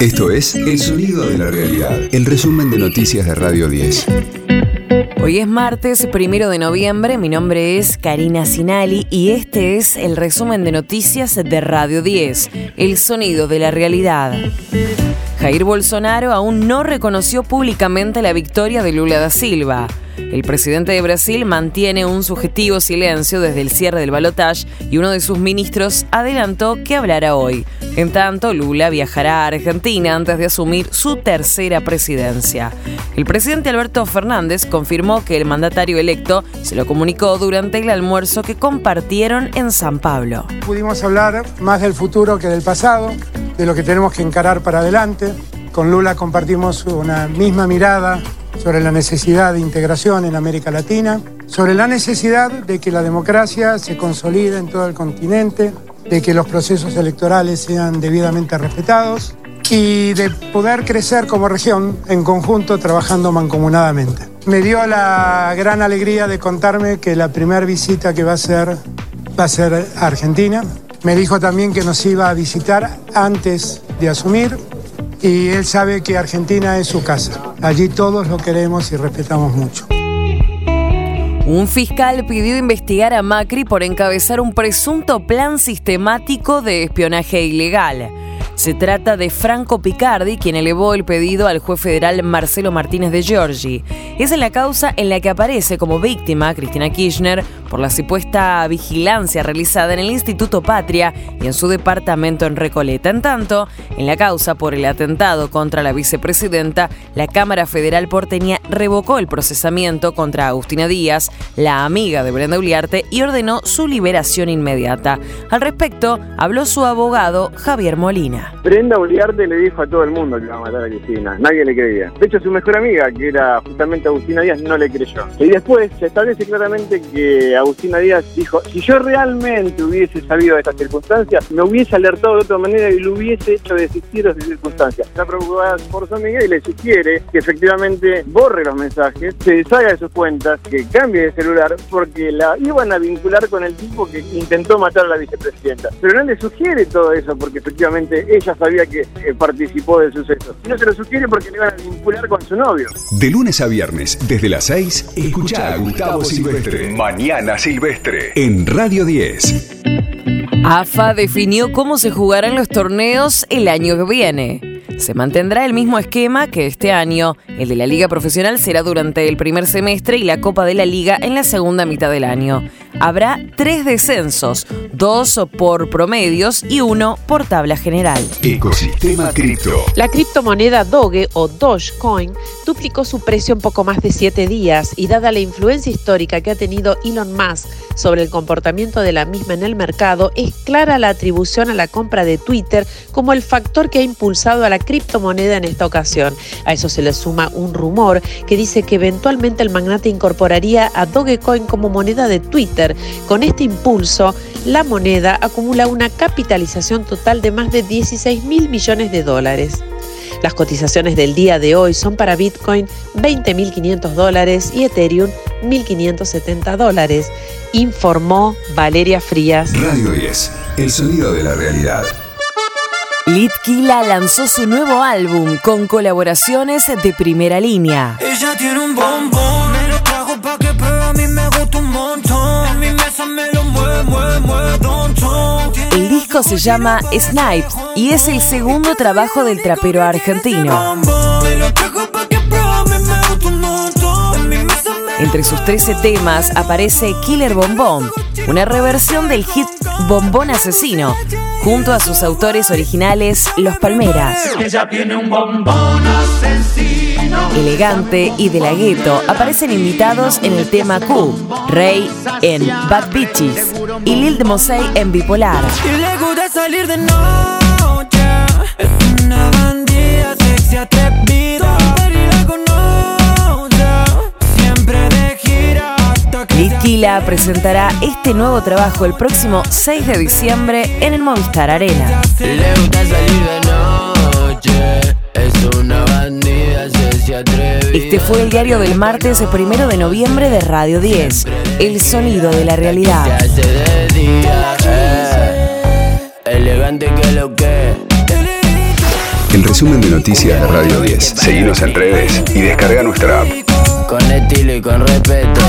Esto es El Sonido de la Realidad, el resumen de noticias de Radio 10. Hoy es martes, primero de noviembre. Mi nombre es Karina Sinali y este es el resumen de noticias de Radio 10, El Sonido de la Realidad. Jair Bolsonaro aún no reconoció públicamente la victoria de Lula da Silva. El presidente de Brasil mantiene un subjetivo silencio desde el cierre del balotaje y uno de sus ministros adelantó que hablará hoy. En tanto, Lula viajará a Argentina antes de asumir su tercera presidencia. El presidente Alberto Fernández confirmó que el mandatario electo se lo comunicó durante el almuerzo que compartieron en San Pablo. Pudimos hablar más del futuro que del pasado, de lo que tenemos que encarar para adelante. Con Lula compartimos una misma mirada sobre la necesidad de integración en América Latina, sobre la necesidad de que la democracia se consolide en todo el continente, de que los procesos electorales sean debidamente respetados y de poder crecer como región en conjunto trabajando mancomunadamente. Me dio la gran alegría de contarme que la primera visita que va a hacer va a ser a Argentina. Me dijo también que nos iba a visitar antes de asumir y él sabe que Argentina es su casa. Allí todos lo queremos y respetamos mucho. Un fiscal pidió investigar a Macri por encabezar un presunto plan sistemático de espionaje ilegal. Se trata de Franco Picardi, quien elevó el pedido al juez federal Marcelo Martínez de Giorgi. Es en la causa en la que aparece como víctima Cristina Kirchner por la supuesta vigilancia realizada en el Instituto Patria y en su departamento en Recoleta. En tanto, en la causa por el atentado contra la vicepresidenta, la Cámara Federal porteña revocó el procesamiento contra Agustina Díaz, la amiga de Brenda Uliarte, y ordenó su liberación inmediata. Al respecto, habló su abogado Javier Molina. Brenda Uliarte le dijo a todo el mundo que iba a matar a Cristina. Nadie le creía. De hecho, su mejor amiga, que era justamente Agustina Díaz, no le creyó. Y después se establece claramente que Agustina Díaz dijo, si yo realmente hubiese sabido de estas circunstancias, me hubiese alertado de otra manera y lo hubiese hecho desistir de esas circunstancias. Está preocupada por su amiga y le sugiere que efectivamente borre los mensajes, se deshaga de sus cuentas, que cambie de celular, porque la iban a vincular con el tipo que intentó matar a la vicepresidenta. Pero no le sugiere todo eso, porque efectivamente ella sabía que eh, participó del suceso. Y no se lo sugiere porque le iban a vincular con su novio. De lunes a viernes, desde las 6, escucha a Gustavo Silvestre. Mañana Silvestre. En Radio 10. AFA definió cómo se jugarán los torneos el año que viene. Se mantendrá el mismo esquema que este año. El de la Liga Profesional será durante el primer semestre y la Copa de la Liga en la segunda mitad del año. Habrá tres descensos, dos por promedios y uno por tabla general. Ecosistema Cripto. La criptomoneda Doge o Dogecoin duplicó su precio en poco más de siete días y dada la influencia histórica que ha tenido Elon Musk sobre el comportamiento de la misma en el mercado, es clara la atribución a la compra de Twitter como el factor que ha impulsado a la criptomoneda en esta ocasión. A eso se le suma un rumor que dice que eventualmente el magnate incorporaría a Dogecoin como moneda de Twitter. Con este impulso, la moneda acumula una capitalización total de más de 16 mil millones de dólares. Las cotizaciones del día de hoy son para Bitcoin 20.500 dólares y Ethereum 1.570 dólares, informó Valeria Frías. Radio 10, el sonido de la realidad. Litkila lanzó su nuevo álbum con colaboraciones de primera línea. Ella tiene un bombón, me lo trajo pa' que pruebe, a mí me gusta un montón. En mi mesa me lo mueve, mueve, mueve, don, don. El disco se llama Snipes y es el segundo trabajo del trapero argentino. Me lo trajo Entre sus 13 temas aparece Killer Bombón, una reversión del hit Bombón Asesino, junto a sus autores originales Los Palmeras. Ella tiene un bombón asesino. Elegante y De La Ghetto aparecen invitados en el tema Q, Rey en Bad Bitches y Lil de Mosey en Bipolar. Y le gusta salir de noche. Es una bandida sexy atrevida. Litquila presentará este nuevo trabajo el próximo 6 de diciembre en el Movistar Arena. Le gusta salir de noche, es una bandida, se se atrevida. Este fue el diario del martes primero de noviembre de Radio 10, El sonido de la realidad. eh. El resumen de noticias de Radio 10. Seguimos en redes y descarga nuestra app. Con estilo y con respeto.